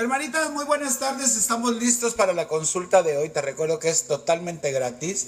Hermanita, muy buenas tardes. Estamos listos para la consulta de hoy. Te recuerdo que es totalmente gratis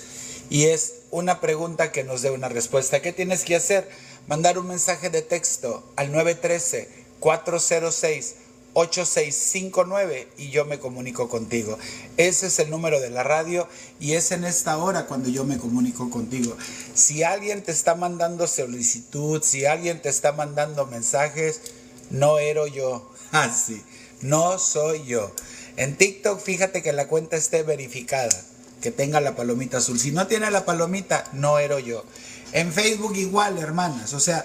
y es una pregunta que nos dé una respuesta. ¿Qué tienes que hacer? Mandar un mensaje de texto al 913 406 8659 y yo me comunico contigo. Ese es el número de la radio y es en esta hora cuando yo me comunico contigo. Si alguien te está mandando solicitud, si alguien te está mandando mensajes, no ero yo. Así, ah, no soy yo. En TikTok, fíjate que la cuenta esté verificada, que tenga la palomita azul. Si no tiene la palomita, no ero yo. En Facebook igual, hermanas. O sea,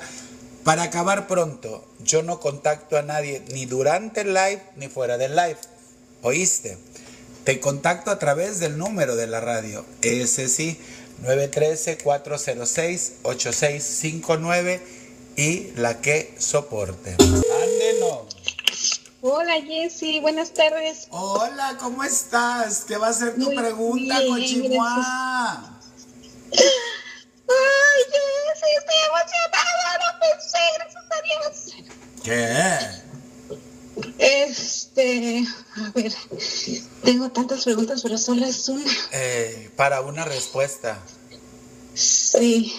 para acabar pronto, yo no contacto a nadie ni durante el live ni fuera del live. ¿Oíste? Te contacto a través del número de la radio. Ese sí, 913-406-8659 y la que soporte. Ándenos. Hola Jessy, buenas tardes. Hola, ¿cómo estás? ¿Qué va a ser tu pregunta, Cochimua? Ay, Jessy, estoy emocionada, no pensé, gracias a Dios. ¿Qué? Este, a ver, tengo tantas preguntas, pero solo es una. Eh, para una respuesta. Sí.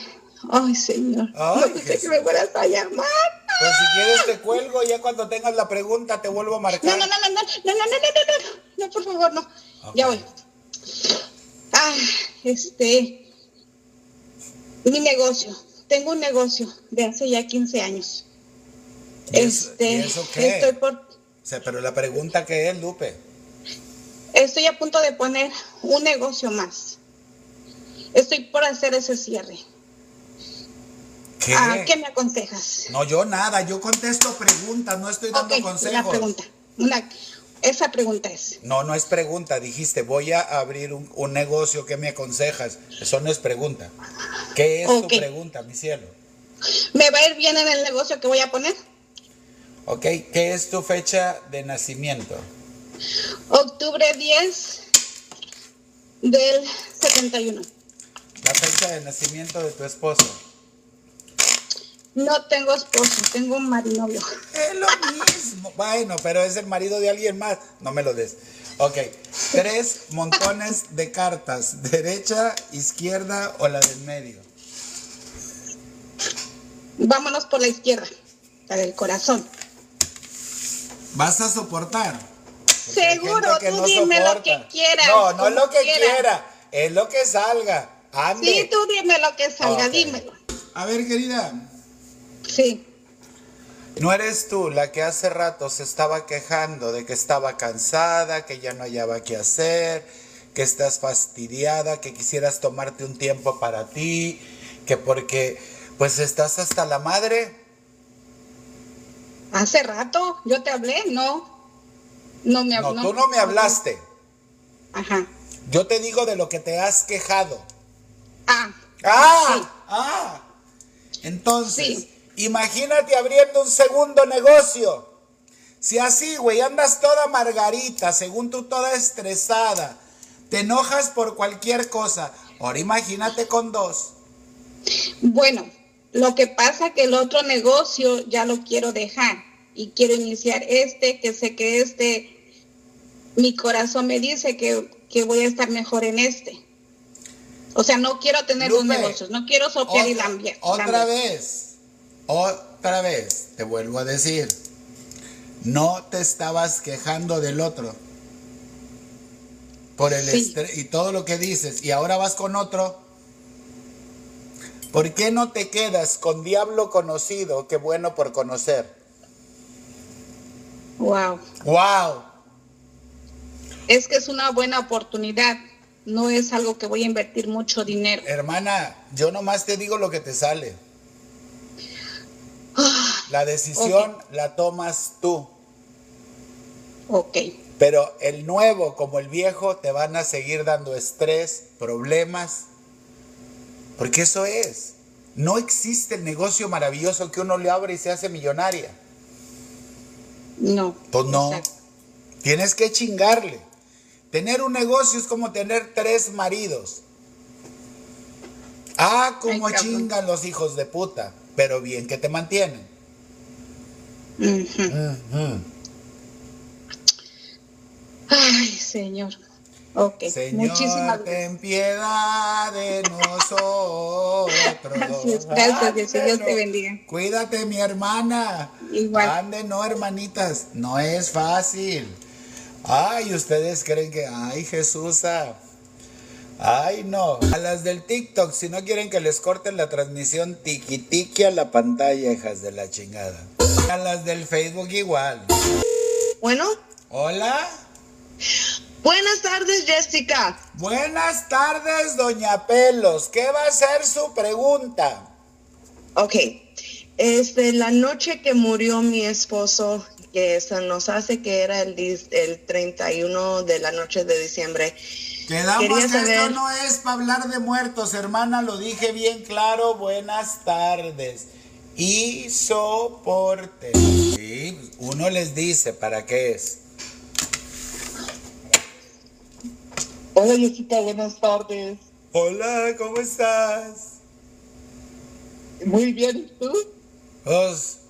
Ay, señor. Ay, no pensé que me fueras a llamar. Pues si quieres te cuelgo, ya cuando tengas la pregunta te vuelvo a marcar. No, no, no, no, no, no, no, no, no, no, no, por favor, no. Ya voy. Ah, este, mi negocio. Tengo un negocio de hace ya 15 años. este, eso qué? Estoy por... O sea, pero la pregunta que es, Lupe. Estoy a punto de poner un negocio más. Estoy por hacer ese cierre. ¿Qué? Ah, ¿Qué me aconsejas? No, yo nada, yo contesto preguntas, no estoy dando consejos. Una pregunta, una, esa pregunta es. No, no es pregunta. Dijiste, voy a abrir un, negocio, ¿qué me aconsejas? Eso no es pregunta. ¿Qué es tu pregunta, mi cielo? ¿Me va a ir bien en el negocio que voy a poner? Ok, ¿qué es tu fecha de nacimiento? Octubre 10 del 71. La fecha de nacimiento de tu esposo. No tengo esposo, tengo un marinovio. Es lo mismo. Bueno, pero es el marido de alguien más. No me lo des. Ok. Tres montones de cartas. Derecha, izquierda o la del medio. Vámonos por la izquierda. La del corazón. ¿Vas a soportar? Seguro, tú dime lo que quieras. No, no es lo que quiera. Es lo que salga. Ande. Sí, tú dime lo que salga, dímelo. A ver, querida. Sí. ¿No eres tú la que hace rato se estaba quejando de que estaba cansada, que ya no hallaba qué hacer, que estás fastidiada, que quisieras tomarte un tiempo para ti, que porque pues estás hasta la madre? Hace rato yo te hablé, no. No me No, tú no me hablaste. Ajá. Yo te digo de lo que te has quejado. Ah. Ah. Ah. Entonces, Imagínate abriendo un segundo negocio. Si así, güey, andas toda margarita, según tú toda estresada, te enojas por cualquier cosa. Ahora imagínate con dos. Bueno, lo que pasa que el otro negocio ya lo quiero dejar y quiero iniciar este, que sé que este, mi corazón me dice que, voy a estar mejor en este. O sea, no quiero tener dos negocios, no quiero sopear y lambiar. Otra vez otra vez, te vuelvo a decir, no te estabas quejando del otro por el estrés y todo lo que dices y ahora vas con otro. ¿Por qué no te quedas con diablo conocido que bueno por conocer? Wow. Wow. Es que es una buena oportunidad. No es algo que voy a invertir mucho dinero. Hermana, yo nomás te digo lo que te sale. La decisión la tomas tú. Ok. Pero el nuevo como el viejo te van a seguir dando estrés, problemas. Porque eso es. No existe el negocio maravilloso que uno le abre y se hace millonaria. No. Pues no. Tienes que chingarle. Tener un negocio es como tener tres maridos. Ah, como chingan los hijos de puta pero bien que te mantienen. Ay, Señor. Ok, Señor, muchísimas ten piedad de nosotros. Gracias, Dios. Dios te bendiga. Cuídate, mi hermana. Igual. Ande, no, hermanitas. No es fácil. Ay, ustedes creen que, ay, Jesús. Ay, no. A las del TikTok, si no quieren que les corten la transmisión, tiki tiki a la pantalla, hijas de la chingada. A las del Facebook igual. Bueno, Hola. buenas tardes, Jessica. Buenas tardes, doña Pelos. ¿Qué va a ser su pregunta? Ok, este, la noche que murió mi esposo, que se nos hace que era el, el 31 de la noche de diciembre, Quedamos que esto no es para hablar de muertos, hermana, lo dije bien claro. Buenas tardes. Y soporte. Sí, uno les dice para qué es. Hola Jessica, buenas tardes. Hola, ¿cómo estás? Muy bien, ¿y tú? Pues,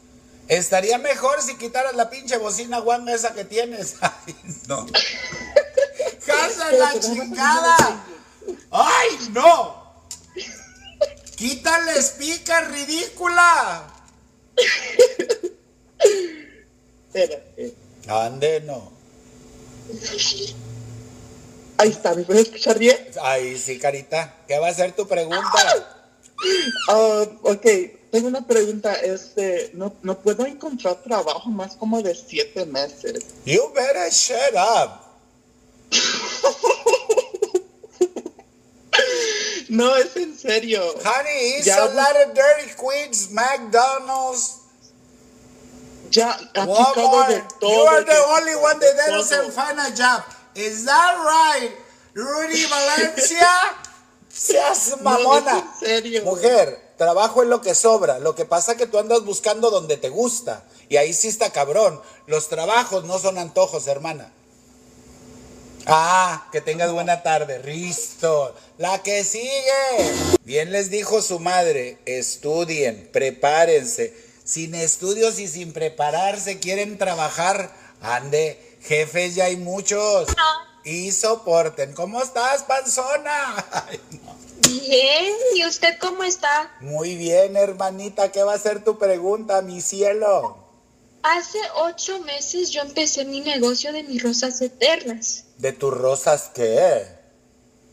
estaría mejor si quitaras la pinche bocina guanga esa que tienes. Ay, no. ¡Casa la chingada! ¡Ay, no! ¡Quítale speaker, ridícula! Espérate. Ande, no. Ahí está, ¿me puedes escuchar bien? Ay, sí, carita. ¿Qué va a ser tu pregunta? Ah, ok, tengo una pregunta. Este, no, no puedo encontrar trabajo más como de siete meses. You better shut up. No, es en serio. Honey, it's Ya a lot of Dairy Queens, McDonald's, Ya aplicado de Walmart. todo. You are the only one that doesn't find a job. Is that right, Rudy Valencia? Seas mamona. No, es en serio. Mujer, trabajo es lo que sobra. Lo que pasa es que tú andas buscando donde te gusta. Y ahí sí está cabrón. Los trabajos no son antojos, hermana. Ah, que tengas buena tarde, Risto. La que sigue. Bien les dijo su madre, estudien, prepárense. Sin estudios y sin prepararse, quieren trabajar. Ande, jefes ya hay muchos. Y soporten. ¿Cómo estás, panzona? Ay, no. Bien, ¿y usted cómo está? Muy bien, hermanita. ¿Qué va a ser tu pregunta, mi cielo? Hace ocho meses yo empecé mi negocio de mis rosas eternas. ¿De tus rosas qué?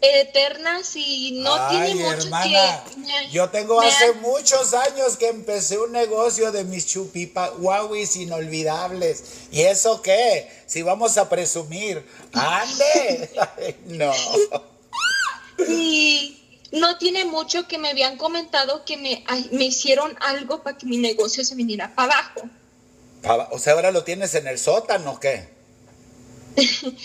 Eternas y no Ay, tiene mucho hermana, que... me- yo tengo hace han- muchos años que empecé un negocio de mis chupipaguawis inolvidables. ¿Y eso qué? Si vamos a presumir. ¡Ande! No. Y no tiene mucho que me habían comentado que me, me hicieron algo para que mi negocio se viniera para abajo. O sea, ahora lo tienes en el sótano, ¿o ¿qué?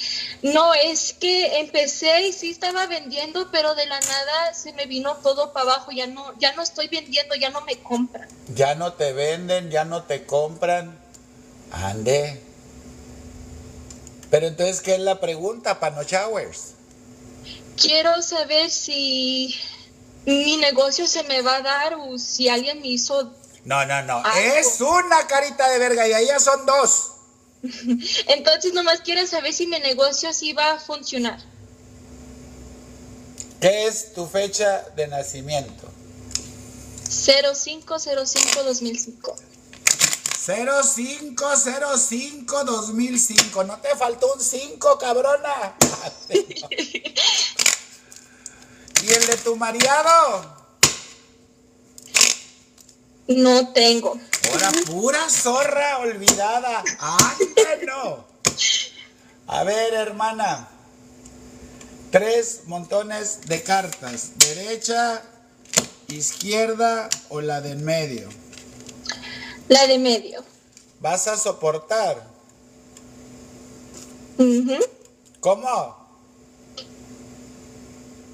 No, es que empecé y sí estaba vendiendo, pero de la nada se me vino todo para abajo. Ya no, ya no estoy vendiendo, ya no me compran. Ya no te venden, ya no te compran. Ande. Pero entonces, ¿qué es la pregunta, Pano Showers? Quiero saber si mi negocio se me va a dar o si alguien me hizo... No, no, no. Algo. Es una carita de verga y ahí ya son dos. Entonces nomás quiero saber si mi negocio sí va a funcionar. ¿Qué es tu fecha de nacimiento? 0505-2005. 0505-2005. ¿No te faltó un 5, cabrona? ¿Y el de tu mariado? No tengo. Ahora, pura zorra olvidada. ¡Ande no! A ver, hermana. Tres montones de cartas. Derecha, izquierda o la de en medio. La de medio. ¿Vas a soportar? ¿Cómo?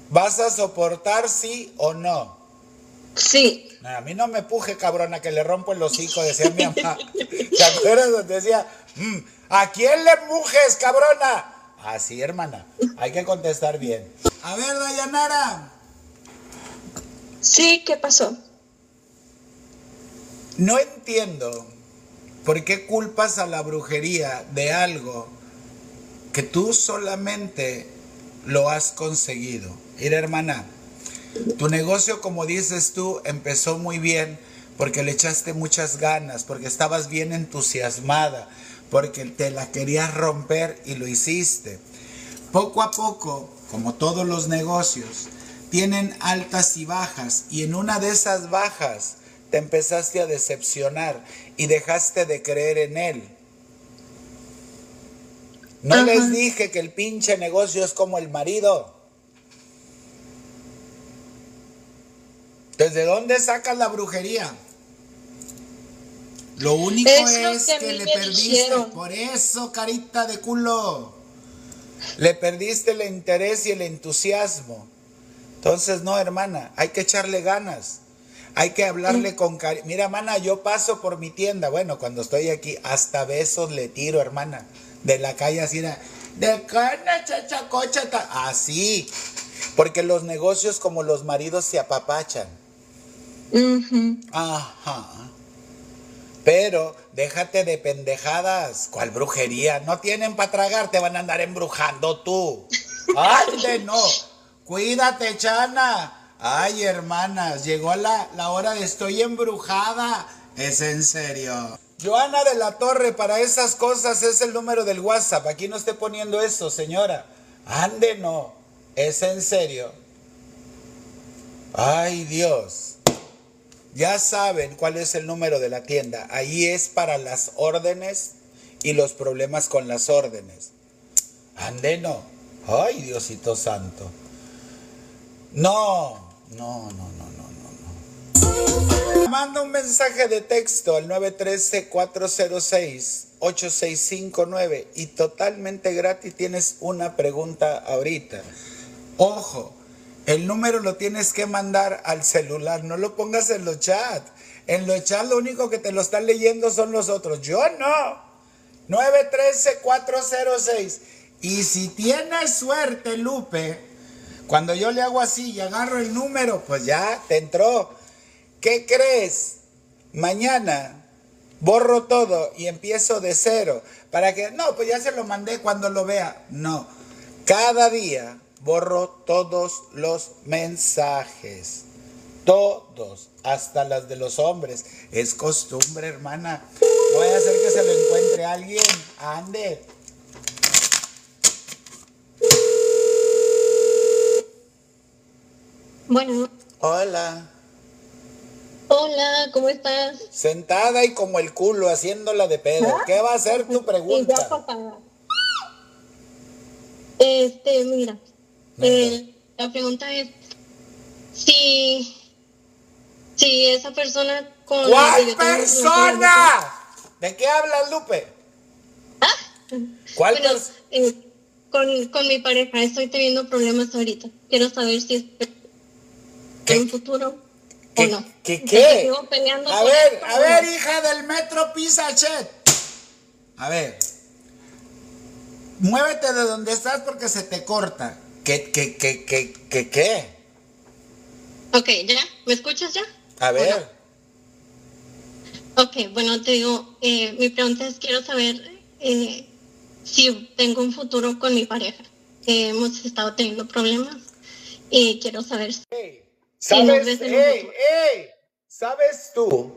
¿Vas a soportar sí o no? Sí. A mí no me puje, cabrona, que le rompo el hocico, decía mi mamá. ¿Te acuerdas donde decía, "Mm, ¿a quién le mujes, cabrona? Así, hermana, hay que contestar bien. A ver, Dayanara, Sí, ¿qué pasó? no entiendo por qué culpas a la brujería de algo que tú solamente lo has conseguido. Mira, hermana, tu negocio, como dices tú, empezó muy bien porque le echaste muchas ganas, porque estabas bien entusiasmada, porque te la querías romper y lo hiciste. Poco a poco, como todos los negocios, tienen altas y bajas y en una de esas bajas te empezaste a decepcionar y dejaste de creer en él. No les dije que el pinche negocio es como el marido. ¿Desde dónde sacas la brujería? Lo único es, que, le perdiste. Por eso, carita de culo. Le perdiste el interés y el entusiasmo. Entonces, no, hermana, hay que echarle ganas. Hay que hablarle con cariño. Mira, hermana, yo paso por mi tienda. Bueno, cuando estoy aquí, hasta besos le tiro, hermana. De la calle así, de cana, chachacocha, así. Porque los negocios como los maridos se apapachan. Ajá. Pero déjate de pendejadas. ¿Cuál brujería? No tienen para tragar, te van a andar embrujando tú. ¡Ay, no! Cuídate, Chana. Ay, hermanas, llegó la, la hora de estoy embrujada. Es en serio. Joana de la Torre, para esas cosas es el número del WhatsApp. Aquí no esté poniendo eso, señora. Ande, no. Es en serio. Ay, Dios. Ya saben cuál es el número de la tienda. Ahí es para las órdenes y los problemas con las órdenes. Ande, no. Ay, Diosito Santo. No, no, no, no, no, no, Manda un mensaje de texto al 913-406-8659 y totalmente gratis tienes una pregunta ahorita. Ojo, el número lo tienes que mandar al celular, no lo pongas en los chats. En los chats lo único que te lo están leyendo son los otros. Yo no. 913-406. Y si tienes suerte, Lupe, cuando yo le hago así y agarro el número, pues ya te entró. ¿Qué crees? Mañana borro todo y empiezo de cero. Para que, no, pues ya se lo mandé cuando lo vea. No, cada día borro todos los mensajes. Todos, hasta las de los hombres. Es costumbre, hermana. Voy a hacer que se lo encuentre alguien. Ande. Bueno. Hola. Hola, ¿cómo estás? Sentada y como el culo, haciéndola de pedo. ¿Ah? ¿Qué va a ser tu pregunta? Este, mira. Eh, la pregunta es si, si esa persona con ¿Cuál persona? ¿De qué hablas, Lupe? ¿Ah? ¿Cuál persona? Eh, con, con mi pareja estoy teniendo problemas ahorita. Quiero saber si es en un futuro o no. ¿Qué qué? a ver, a ver, hija del metro Pisachet. A ver. Muévete de donde estás porque se te corta. ¿Qué, qué, qué, qué, qué, qué? Ok, ¿ya? ¿Me escuchas ya? A ver. Ok, bueno, te digo, eh, mi pregunta es, quiero saber eh, si tengo un futuro con mi pareja. hemos estado teniendo problemas y quiero saber si... ¿Sabes? ¿Sabes tú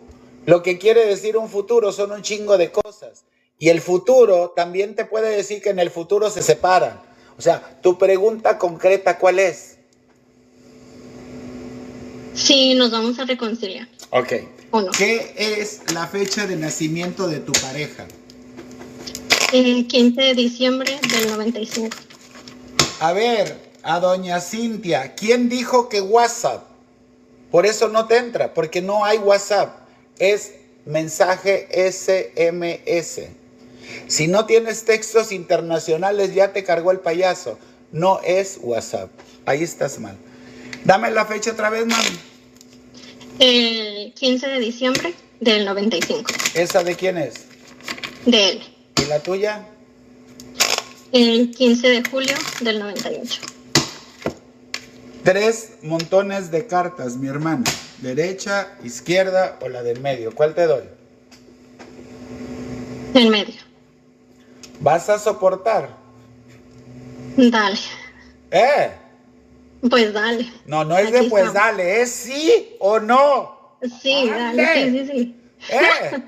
lo que quiere decir un futuro? Son un chingo de cosas. Y el futuro también te puede decir que en el futuro se separan. O sea, tu pregunta concreta, ¿cuál es? Sí, nos vamos a reconciliar. Ok. ¿Qué es la fecha de nacimiento de tu pareja? El 15 de diciembre del 95. A ver, a doña Cintia, ¿quién dijo que WhatsApp? Por eso no te entra, porque no hay WhatsApp. Es mensaje SMS. Si no tienes textos internacionales, ya te cargó el payaso. No es WhatsApp. Ahí estás mal. Dame la fecha otra vez, mami. El 15 de diciembre del 95. ¿Esa de quién es? De él. ¿Y la tuya? El 15 de julio del 98. Tres montones de cartas, mi hermana. Derecha, izquierda o la del medio. ¿Cuál te doy? El medio. ¿Vas a soportar? Dale. ¿Eh? Pues dale. No, no es de Aquí pues estamos. dale, es sí o no. Sí, dale, sí, sí, sí. ¿Eh?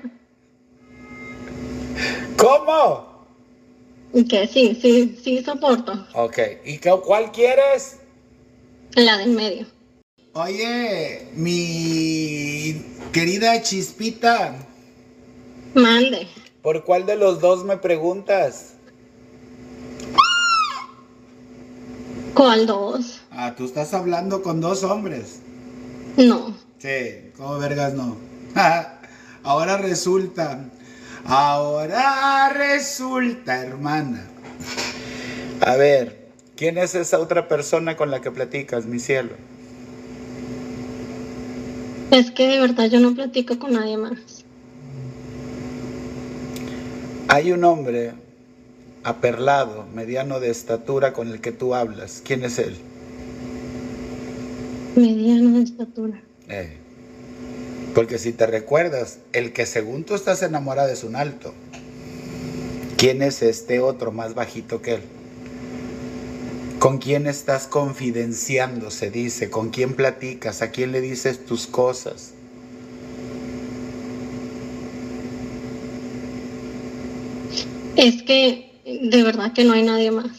¿Cómo? Que sí, sí, sí soporto. Ok, ¿y qué- cuál quieres? La del medio. Oye, mi querida Chispita, Mande. ¿Por cuál de los dos me preguntas? ¿Cuál dos? Ah, tú estás hablando con dos hombres. No. Sí, ¿cómo vergas no? ahora resulta, ahora resulta, hermana. A ver, ¿quién es esa otra persona con la que platicas, mi cielo? Es que de verdad yo no platico con nadie más. Hay un hombre aperlado, mediano de estatura con el que tú hablas. ¿Quién es él? Mediano de estatura. Eh, Porque si te recuerdas, el que según tú estás enamorada es un alto. ¿Quién es este otro más bajito que él? ¿Con quién estás confidenciando? Se dice. ¿Con quién platicas? ¿A quién le dices tus cosas? Es que de verdad que no hay nadie más.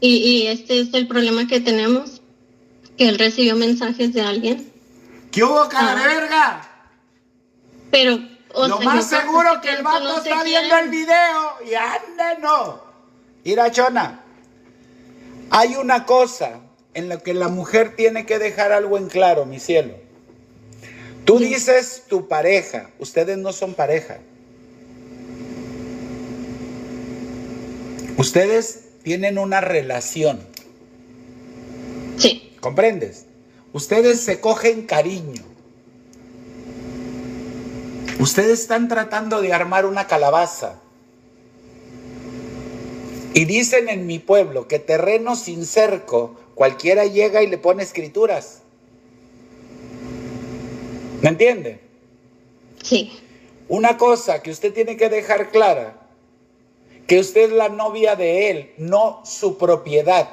Y, y este es el problema que tenemos, que él recibió mensajes de alguien, ¿Qué hubo, cara de Ah. verga? pero... o Lo sea, más seguro que el vato no está viendo el video y ande no. Mira, Chona, hay una cosa en la que la mujer tiene que dejar algo en claro, mi cielo. Tú dices tu pareja, ustedes no son pareja. Ustedes tienen una relación, Sí, ¿comprendes? Ustedes se cogen cariño. Ustedes están tratando de armar una calabaza. Y dicen en mi pueblo que terreno sin cerco, cualquiera llega y le pone escrituras. ¿Me entiende? sí, Una cosa que usted tiene que dejar clara, que usted es la novia de él, no su propiedad.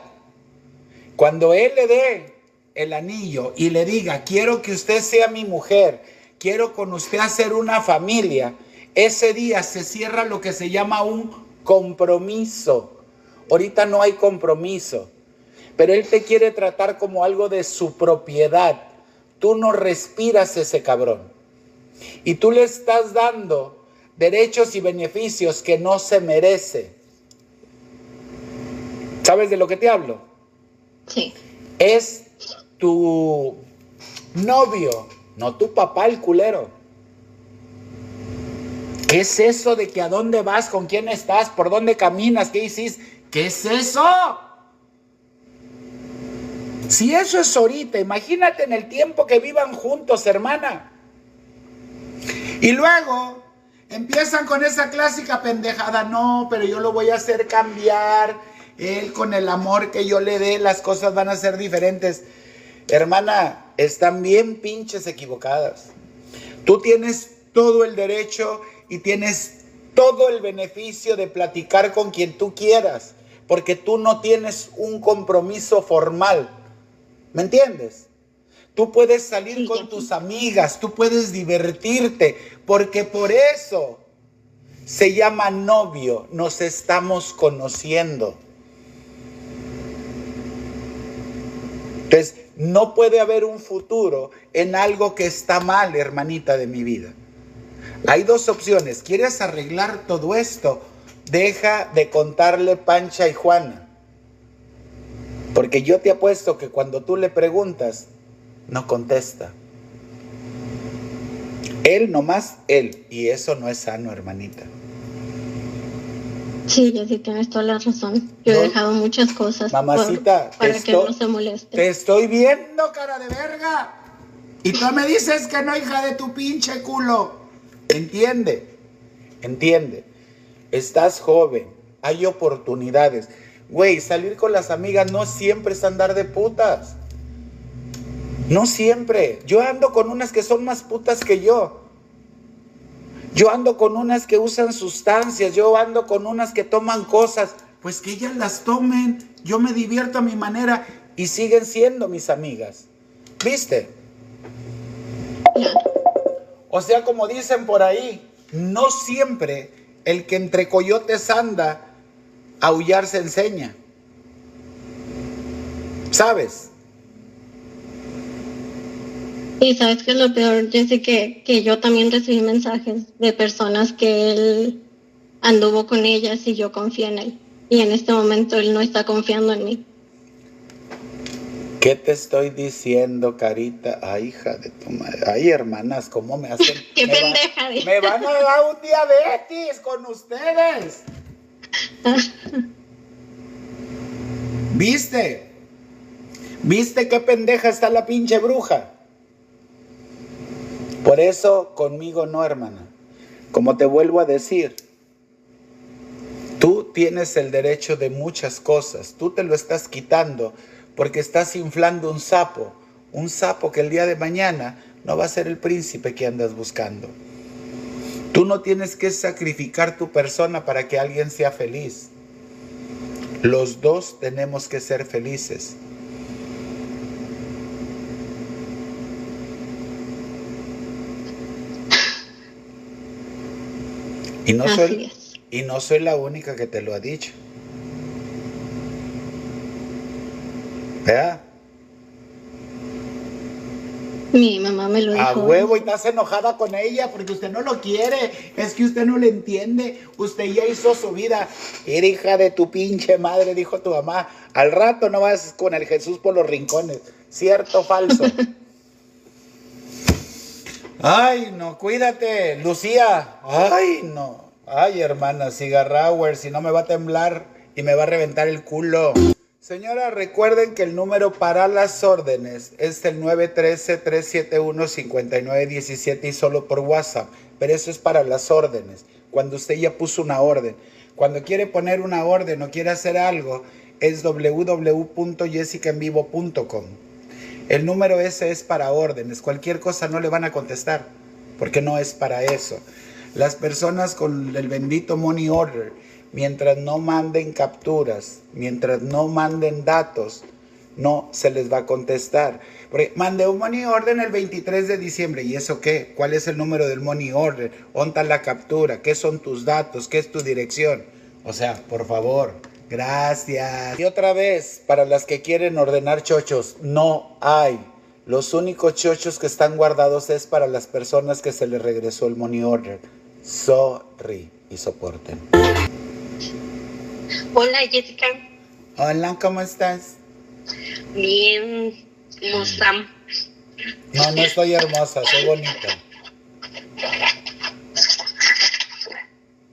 Cuando él le dé el anillo y le diga, quiero que usted sea mi mujer, quiero con usted hacer una familia, ese día se cierra lo que se llama un compromiso. Ahorita no hay compromiso, pero él te quiere tratar como algo de su propiedad. Tú no respiras ese cabrón. Y tú le estás dando derechos y beneficios que no se merece. ¿Sabes de lo que te hablo? sí. Es tu novio, no tu papá el culero. ¿Qué es eso de que a dónde vas, con quién estás, por dónde caminas, qué hiciste? ¿Qué es eso? Si eso es ahorita, imagínate en el tiempo que vivan juntos, hermana. Y luego empiezan con esa clásica pendejada, no, pero yo lo voy a hacer cambiar. Él con el amor que yo le dé, las cosas van a ser diferentes. Hermana, están bien pinches equivocadas. Tú tienes todo el derecho y tienes todo el beneficio de platicar con quien tú quieras, porque tú no tienes un compromiso formal. ¿Me entiendes? Tú puedes salir Sí, con tus amigas, tú puedes divertirte, porque por eso se llama novio, nos estamos conociendo. Entonces, no puede haber un futuro en algo que está mal, hermanita de mi vida. Hay dos opciones. ¿Quieres arreglar todo esto? Deja de contarle Pancha y Juana. Porque yo te apuesto que cuando tú le preguntas, no contesta. Él nomás, él. Y eso no es sano, hermanita. Sí, Jessy, tienes toda la razón. Yo No. he dejado muchas cosas Mamacita, para que no se moleste. Te estoy viendo, cara de verga. Y tú me dices que no, hija de tu pinche culo. Entiende, entiende. Estás joven, hay oportunidades. Güey, salir con las amigas no siempre es andar de putas. No siempre. Yo ando con unas que son más putas que yo. Yo ando con unas que usan sustancias, yo ando con unas que toman cosas. pues que ellas las tomen. Yo me divierto a mi manera y siguen siendo mis amigas. ¿Viste? O sea, como dicen por ahí, no siempre el que entre coyotes anda, aullar se enseña. ¿Sabes? Y sabes que es lo peor, Jesse, que, que yo también recibí mensajes de personas que él anduvo con ellas y yo confié en él. Y en este momento él no está confiando en mí. ¿Qué te estoy diciendo, Carita? Ay, hija de tu madre. Ay, hermanas, ¿cómo me hacen? Qué me pendeja. Va, me van a dar un diabetes con ustedes. ¿Viste? ¿Viste qué pendeja está la pinche bruja? Por eso conmigo no, hermana. Como te vuelvo a decir, tú tienes el derecho de muchas cosas. Tú te lo estás quitando porque estás inflando un sapo. Un sapo que el día de mañana no va a ser el príncipe que andas buscando. Tú no tienes que sacrificar tu persona para que alguien sea feliz. Los dos tenemos que ser felices. Y no, soy, y no soy la única que te lo ha dicho. ¿Vea? Mi mamá me lo dijo. A huevo, y estás enojada con ella porque usted no lo quiere. Es que usted no le entiende. Usted ya hizo su vida. Era hija de tu pinche madre, dijo tu mamá. Al rato no vas con el Jesús por los rincones. ¿Cierto o falso? Ay, no, cuídate, Lucía. Ay, no. Ay, hermana, Cigarrauer, si no me va a temblar y me va a reventar el culo. Señora, recuerden que el número para las órdenes es el 913-371-5917 y solo por WhatsApp. Pero eso es para las órdenes, cuando usted ya puso una orden. Cuando quiere poner una orden o quiere hacer algo, es www.jessicaenvivo.com. El número ese es para órdenes. Cualquier cosa no le van a contestar, porque no es para eso. Las personas con el bendito money order, mientras no manden capturas, mientras no manden datos, no se les va a contestar. Porque mandé un money order el 23 de diciembre. ¿Y eso qué? ¿Cuál es el número del money order? ¿Onta la captura? ¿Qué son tus datos? ¿Qué es tu dirección? O sea, por favor, Gracias. Y otra vez, para las que quieren ordenar chochos, no hay. Los únicos chochos que están guardados es para las personas que se les regresó el money order. Sorry y soporten. Hola Jessica. Hola, ¿cómo estás? Bien, hermosa. No, no estoy hermosa, soy bonita.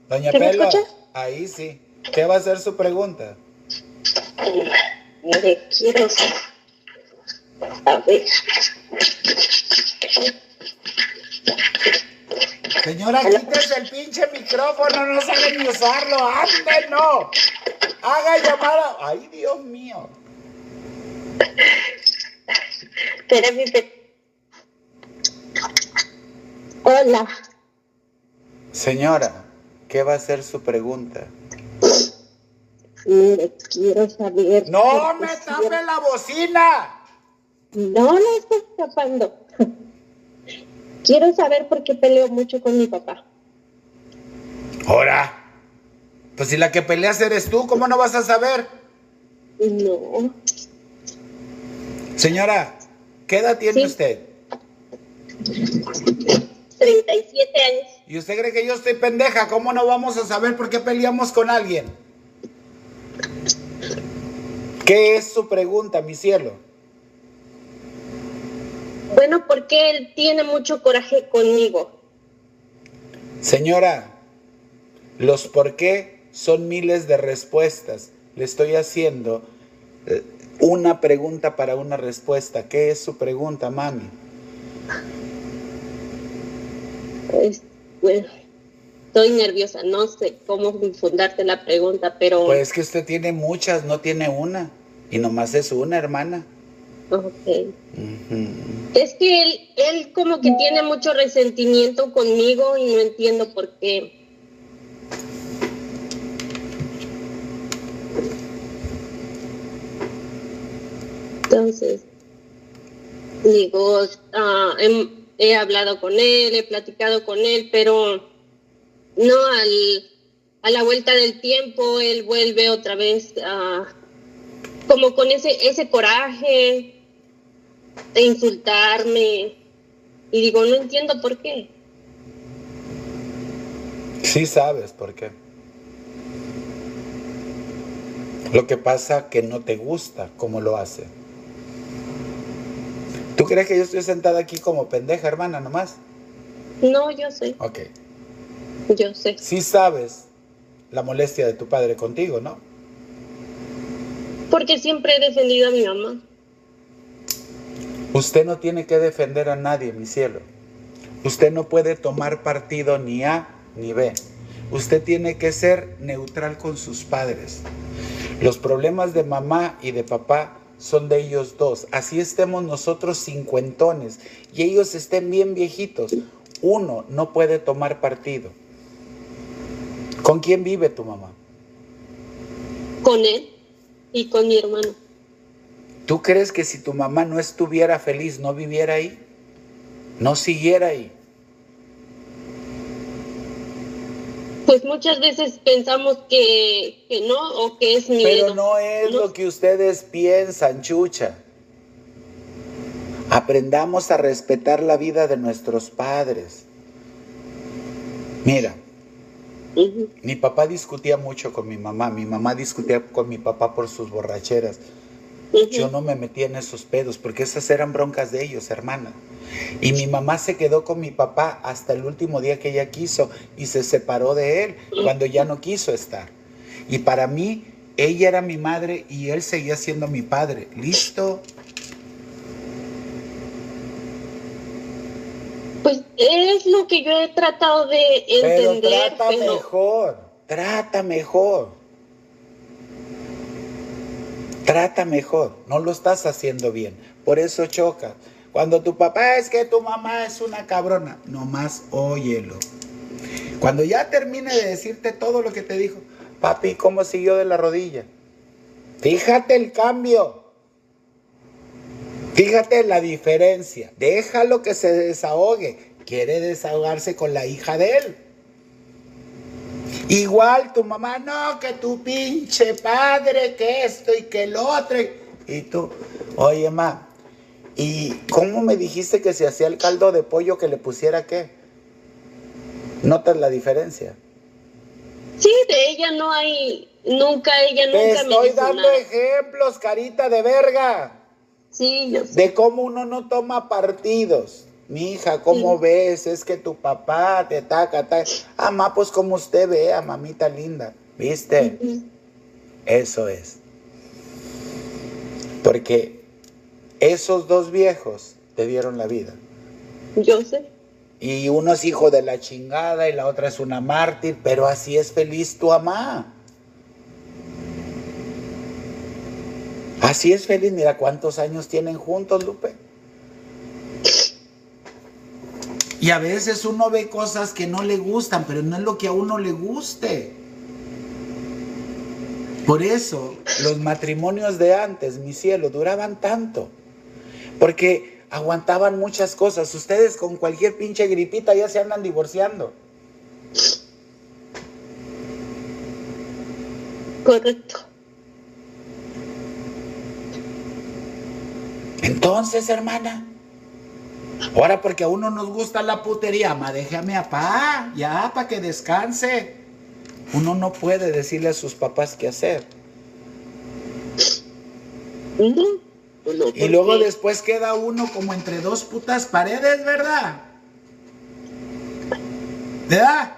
Doña Pelo, ahí sí. ¿Qué va a ser su pregunta? Mire, quiero a ver. Señora, quítese el pinche micrófono, no sabe ni usarlo. ¡Ande, no! Haga llamada. ¡Ay, Dios mío! Espérame. Hola. Señora, ¿qué va a ser su pregunta? Mire, quiero saber. ¡No me tape la bocina! No, no está escapando. quiero saber por qué peleo mucho con mi papá. Ahora. Pues si la que peleas eres tú, ¿cómo no vas a saber? No. Señora, ¿qué edad tiene Sí. usted? 37 años. ¿Y usted cree que yo estoy pendeja? ¿Cómo no vamos a saber por qué peleamos con alguien? ¿Qué es su pregunta, mi cielo? Bueno, porque él tiene mucho coraje conmigo. Señora, los por qué son miles de respuestas. Le estoy haciendo eh, una pregunta para una respuesta. ¿Qué es su pregunta, mami? Pues, bueno, Estoy nerviosa, no sé cómo fundarte la pregunta, pero... Pues que usted tiene muchas, no tiene una. Y nomás es una, hermana. Ok. Es que él, él como que tiene mucho resentimiento conmigo y no entiendo por qué. Entonces, digo, ah, he hablado con él, he platicado con él, pero no al, a la vuelta del tiempo él vuelve otra vez a como con ese ese coraje de insultarme y digo no entiendo por qué Sí sabes por qué. Lo que pasa que no te gusta cómo lo hace. ¿Tú crees que yo estoy sentada aquí como pendeja, hermana, nomás? no yo sé Ok. yo sé Sí sabes la molestia de tu padre contigo, ¿no? porque siempre he defendido a mi mamá Usted no tiene que defender a nadie, mi cielo. Usted no puede tomar partido ni A ni B. Usted tiene que ser neutral con sus padres. Los problemas de mamá y de papá son de ellos dos. Así estemos nosotros cincuentones y ellos estén bien viejitos. Uno no puede tomar partido. ¿Con quién vive tu mamá? con él y con mi hermano ¿Tú crees que si tu mamá no estuviera feliz, no viviera ahí? ¿No siguiera ahí? pues muchas veces pensamos que, que no o que es miedo Pero no es lo que ustedes piensan, chucha. Aprendamos a respetar la vida de nuestros padres. Mira, Mi papá discutía mucho con mi mamá, mi mamá discutía con mi papá por sus borracheras. Yo no me metía en esos pedos porque esas eran broncas de ellos, hermana. Y mi mamá se quedó con mi papá hasta el último día que ella quiso y se separó de él cuando ya no quiso estar. Y para mí, ella era mi madre y él seguía siendo mi padre. ¿Listo? Pues es lo que yo he tratado de Pero entender, trata pero mejor, trata mejor. Trata mejor, no lo estás haciendo bien. Por eso choca. Cuando tu papá es que tu mamá es una cabrona, nomás óyelo. Cuando ya termine de decirte todo lo que te dijo, papi, ¿cómo siguió de la rodilla? Fíjate el cambio. Fíjate la diferencia. Déjalo que se desahogue. Quiere desahogarse con la hija de él. Igual tu mamá, no, que tu pinche padre, que esto y que el otro. Y tú, oye, ma, ¿y cómo me dijiste que se hacía el caldo de pollo que le pusiera qué? ¿Notas la diferencia? sí, de ella no hay, nunca, ella Te nunca me estoy dijo dando nada. ejemplos, carita de verga. Sí, yo sé. de cómo uno no toma partidos. Mi hija, ¿cómo Sí. ves? Es que tu papá te taca, taca. Ah, ma, pues como usted vea, mamita linda. ¿Viste? Eso es. Porque esos dos viejos te dieron la vida. Yo sé. Y uno es hijo de la chingada y la otra es una mártir, pero así es feliz tu mamá. Así es feliz, mira cuántos años tienen juntos, Lupe. Y a veces uno ve cosas que no le gustan, pero no es lo que a uno le guste. Por eso los matrimonios de antes, mi cielo, duraban tanto. Porque aguantaban muchas cosas. Ustedes con cualquier pinche gripita ya se andan divorciando. Correcto. Entonces, hermana, ahora porque a uno nos gusta la putería, ma, déjame a pa, ya, para que descanse. Uno no puede decirle a sus papás qué hacer. Y luego porque- después queda uno como entre dos putas paredes, ¿verdad? ¿Verdad?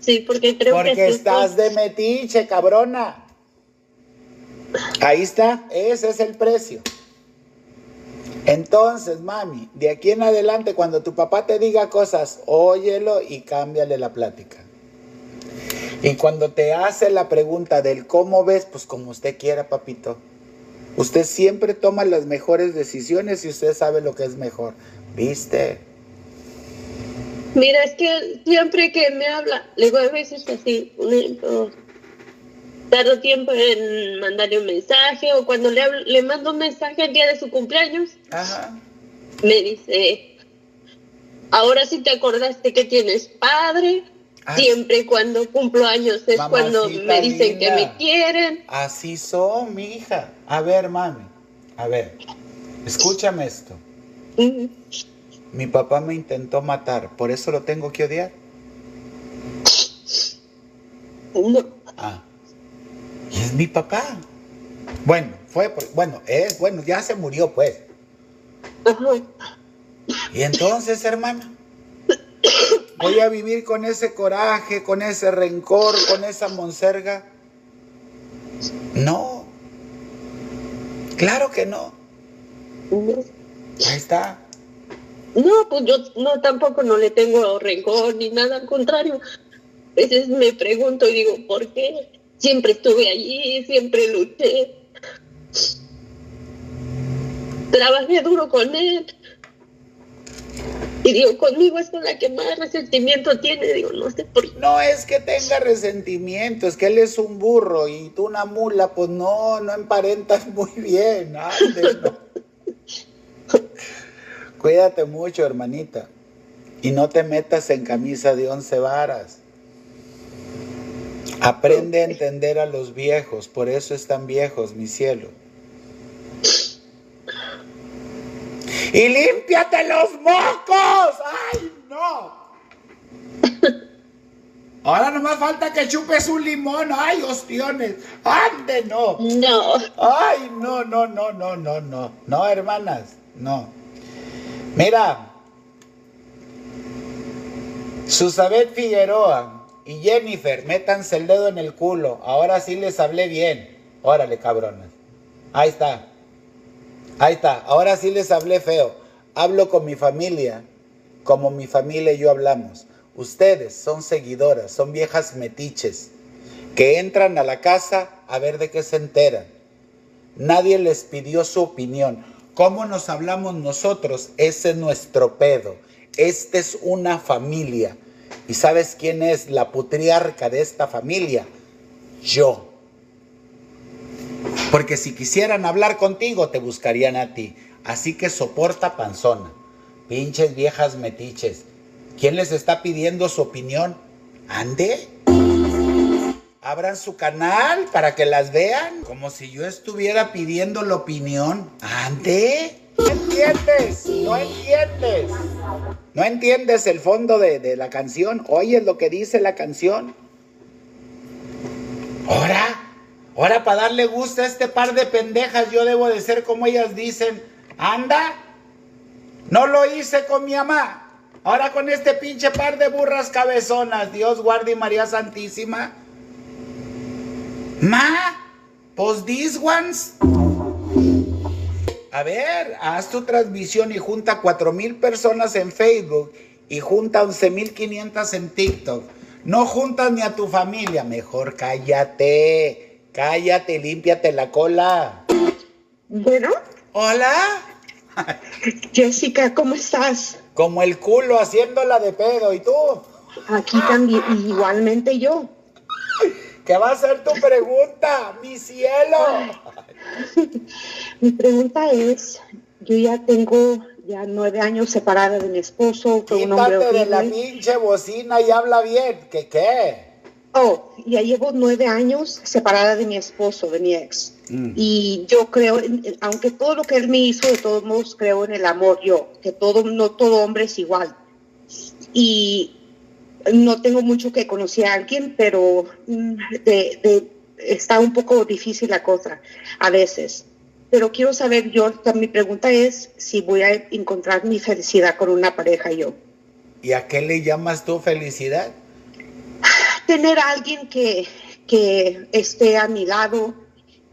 Sí, porque creo Porque que sí estás de metiche, cabrona. Ahí está, ese es el precio. Entonces, mami, de aquí en adelante, cuando tu papá te diga cosas, óyelo y cámbiale la plática. Y cuando te hace la pregunta del cómo ves, pues como usted quiera, papito. Usted siempre toma las mejores decisiones y usted sabe lo que es mejor. ¿Viste? Mira, es que siempre que me habla, le digo a veces así, un tardo tiempo en mandarle un mensaje o cuando le, hablo- le mando un mensaje el día de su cumpleaños, Ajá. me dice, ahora sí te acordaste que tienes padre, Ah. siempre cuando cumplo años es cuando me dicen que me quieren. Así son, mi hija. A ver, mami. A ver. Escúchame esto. Mi papá me intentó matar, por eso lo tengo que odiar. No. Ah. Es mi papá. Bueno, fue, bueno, es, bueno, ya se murió, pues. Y entonces, hermana, voy a vivir con ese coraje, con ese rencor, con esa monserga. No. Claro que no. Ahí está. No, pues yo no tampoco no le tengo rencor ni nada, al contrario. A veces me pregunto y digo, ¿por qué? Siempre estuve allí, siempre luché. Trabajé duro con él. Y digo, conmigo es con la que más resentimiento tiene. Digo, no sé por qué. No es que tenga resentimiento, es que él es un burro y tú una mula, pues no, no emparentas muy bien. no. Cuídate mucho, hermanita. Y no te metas en camisa de once varas. Aprende a entender a los viejos, por eso están viejos, mi cielo. Y límpiate los mocos. ¡Ay, no! Ahora nomás falta que chupes un limón. ¡Ay, ostiones! ¡Ande, no! No. ¡Ay, no, no, no, no, no, no! No, hermanas, no. Mira, Susabet Figueroa y Jennifer, métanse el dedo en el culo. Ahora sí les hablé bien. Órale, cabrones. Ahí está. Ahí está. Ahora sí les hablé feo. Hablo con mi familia como mi familia y yo hablamos. Ustedes son seguidoras, son viejas metiches que entran a la casa a ver de qué se enteran. Nadie les pidió su opinión. ¿Cómo nos hablamos nosotros? Ese es nuestro pedo. Esta es una familia. ¿Y sabes quién es la patriarca de esta familia? Yo. Porque si quisieran hablar contigo, te buscarían a ti. Así que soporta panzona. Pinches viejas metiches. ¿Quién les está pidiendo su opinión? Ande. Abran su canal para que las vean. Como si yo estuviera pidiendo la opinión. Ande. ¿No entiendes? No entiendes. ¿No entiendes el fondo de, de la canción? ¿Oyes lo que dice la canción? Ahora, ahora para darle gusto a este par de pendejas, yo debo de ser como ellas dicen. Anda, no lo hice con mi mamá. Ahora con este pinche par de burras cabezonas, Dios guarde y María Santísima. Ma, pues these ones. A ver, haz tu transmisión y junta cuatro mil personas en Facebook y junta 11.500 en TikTok. No juntas ni a tu familia. Mejor cállate. Cállate, límpiate la cola. Bueno, Hola. Jessica, ¿cómo estás? Como el culo haciéndola de pedo. ¿Y tú? Aquí también, igualmente yo. ¿Qué va a ser tu pregunta, mi cielo? Mi pregunta es, yo ya tengo ya nueve años separada de mi esposo, fue un hombre Quítate de la horrible. pinche bocina y habla bien. ¿Qué qué? Oh, ya llevo nueve años separada de mi esposo, de mi ex. Mm. Y yo creo, aunque todo lo que él me hizo, de todos modos creo en el amor yo, que todo, no todo hombre es igual. Y no tengo mucho que conocer a alguien, pero mm, de, de- está un poco difícil la cosa a veces. Pero quiero saber, yo, mi pregunta es si voy a encontrar mi felicidad con una pareja yo. ¿Y a qué le llamas tú felicidad? tener a alguien que, que esté a mi lado,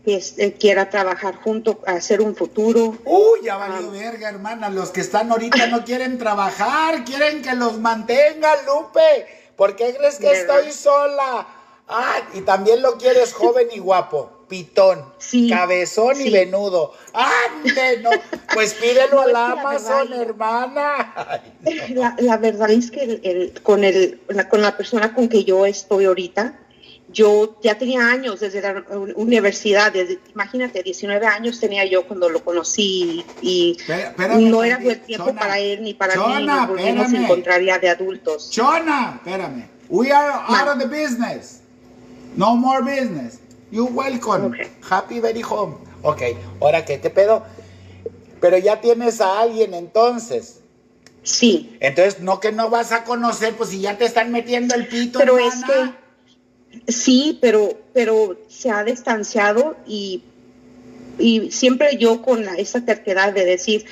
que este, quiera trabajar junto, hacer un futuro. Uy, ya valió verga, hermana. Los que están ahorita no quieren trabajar, quieren que los mantenga, Lupe. ¿Por qué crees que ¿Verdad? estoy sola? Ah, y también lo quieres joven y guapo, pitón, Sí, cabezón y venudo. ¡Ande, no! Pues pídelo No, al es que la Amazon, verdad- hermana. Ay, no. La, la verdad es que el- el- con, el, la- con la persona con que yo estoy ahorita, yo ya tenía años desde la universidad, desde, imagínate, 19 años tenía yo cuando lo conocí y no era buen tiempo Chona. para él ni para mí, Chona, nos volvimos a encontrar ya de adultos. Chona, espérame. We are out of the business. No more business. You welcome. Okay. Happy very home. Ok, ahora que te pedo. Pero ya tienes a alguien entonces. Sí, Entonces, no que no vas a conocer, pues si ya te están metiendo el pito. pero es que sí, pero pero se ha distanciado y y siempre yo con la- esa terquedad de decir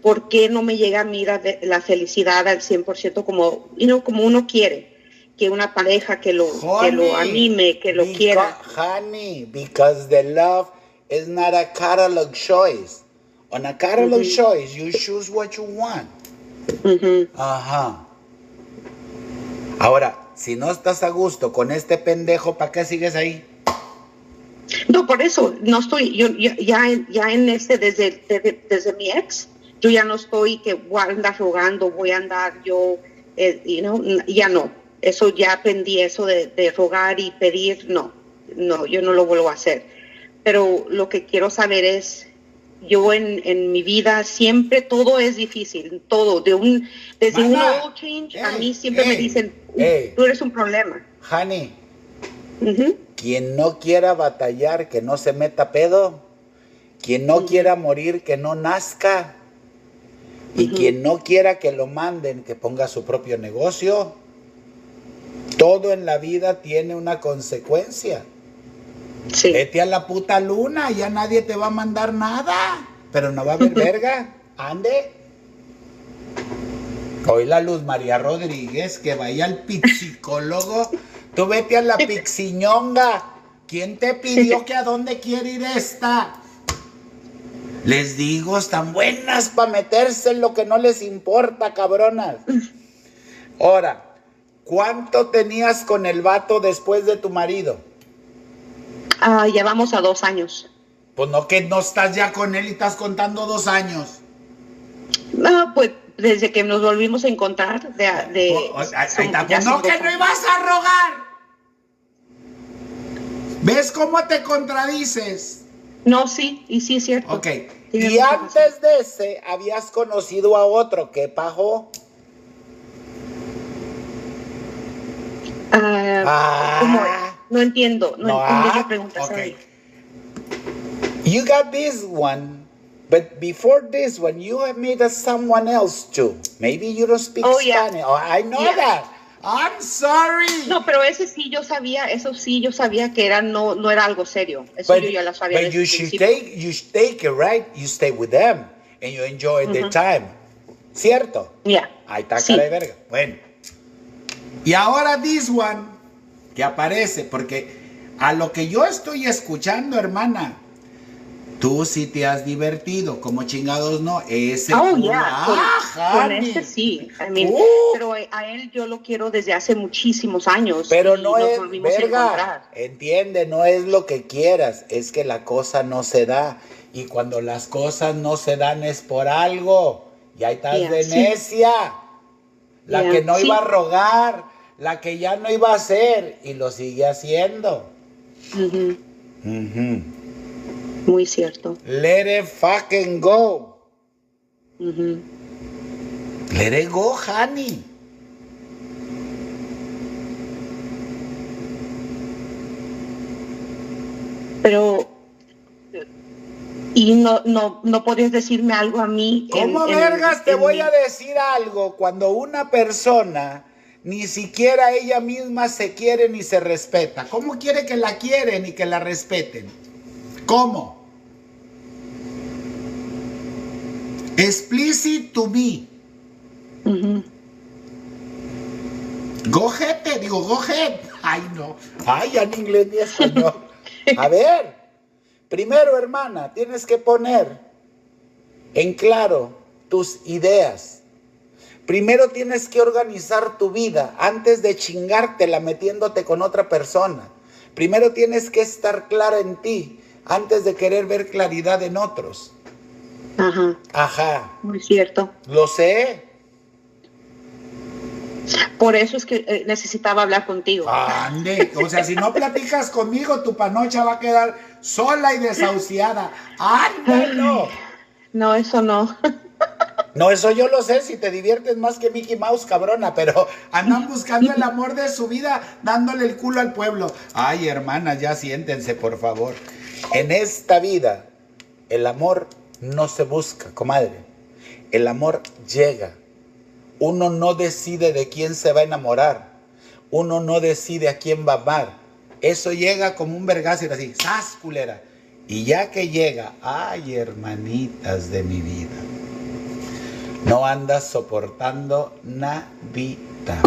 por qué no me llega a mí la, la felicidad al 100% como you know, como uno quiere que una pareja que lo que lo anime que lo quiera Honey, because the love is not a catalog choice. On a catalog choice, you choose what you want. Ujú. Ajá. Ahora, si no estás a gusto con este pendejo, ¿para qué sigues ahí? No, por eso no estoy, yo ya, ya, en- ya en este, desde, desde, desde mi ex, yo ya no estoy que voy a andar rogando, voy a andar yo, eh, you know, ya no. Eso ya aprendí, eso de, de rogar y pedir, no, no, yo no lo vuelvo a hacer. Pero lo que quiero saber es, yo en, en mi vida siempre todo es difícil, todo, de un, desde un Mana, oil change, a mí siempre me dicen, ey. tú eres un problema. Honey, quien no quiera batallar, que no se meta pedo. Quien no quiera morir, que no nazca. Y quien no quiera que lo manden, que ponga su propio negocio. Todo en la vida tiene una consecuencia. Sí. Vete a la puta luna, ya nadie te va a mandar nada. Pero no va a haber verga. Ande. Hoy la Luz María Rodríguez, que vaya al psicólogo. Tú vete a la pixiñonga. ¿Quién te pidió que a dónde quiere ir esta? Les digo, están buenas para meterse en lo que no les importa, cabronas. Ahora, ¿cuánto tenías con el vato después de tu marido? Ah, ya vamos a dos años. Pues no que no estás ya con él y estás contando dos años. No, pues desde que nos volvimos a encontrar, de, de Oh, ahí- ahí son- está, ya pues no que no ibas a rogar. ¿Ves cómo te contradices? No, sí, y sí es cierto. Ok. Tienes Y razón. antes de ese habías conocido a otro. ¿Qué pajó? Ah, Ah. ¿cómo es? No entiendo, no, No, entiendo ah, qué pregunta. ok. sorry. You got this one, but before this one, you have met a someone else too. Maybe you don't speak Oh, yeah. Spanish. Oh, I know Yeah. that. I'm sorry. No, pero ese sí yo sabía, eso sí yo sabía que era no no era algo serio. Eso but yo ya lo sabía but you should principio. take you should take it right. You stay with them and you enjoy the time. ¿Cierto? Ya. Ahí está Sí. cara de verga. Bueno. Y ahora this one que aparece porque a lo que yo estoy escuchando, hermana, tú sí te has divertido, como chingados no, ese Oh, con, Ah, con honey. este sí. I mean, Uh. pero a él yo lo quiero desde hace muchísimos años. Pero no es, verga, entiende, no es lo que quieras, es que la cosa no se da. Y cuando las cosas no se dan es por algo. Y ahí estás Ya, de sí. necia. La que no sí. iba a rogar, la que ya no iba a hacer y lo sigue haciendo. Muy cierto. Let it fucking go. Ujú. Let it go, honey. Pero y no no no podrías decirme algo a mí. ¿Cómo en- vergas te en voy a decir algo cuando una persona ni siquiera ella misma se quiere ni se respeta? ¿Cómo quiere que la quieren y que la respeten? ¿Cómo? Explicit to me. Ujú. Go ahead, te digo, go ahead. Ay, no. Ay, ya ni inglés ni español. A ver, primero, hermana, tienes que poner en claro tus ideas. Primero tienes que organizar tu vida antes de chingártela metiéndote con otra persona. Primero tienes que estar clara en ti antes de querer ver claridad en otros. Ajá. Ajá, Muy cierto. lo sé. Por eso es que eh, necesitaba hablar contigo. Ande, o sea, si no platicas conmigo, tu panocha va a quedar sola y desahuciada. ¡Ándalo! No, eso no. No, eso yo lo sé, si te diviertes más que Mickey Mouse, cabrona, pero andan buscando el amor de su vida, dándole el culo al pueblo. Ay, hermanas, ya siéntense, por favor. En esta vida, el amor no se busca, comadre. El amor llega. Uno no decide de quién se va a enamorar. Uno no decide a quién va a amar. Eso llega como un vergazo y así, ¡sas, culera! Y ya que llega, ay, hermanitas de mi vida, no andas soportando nada.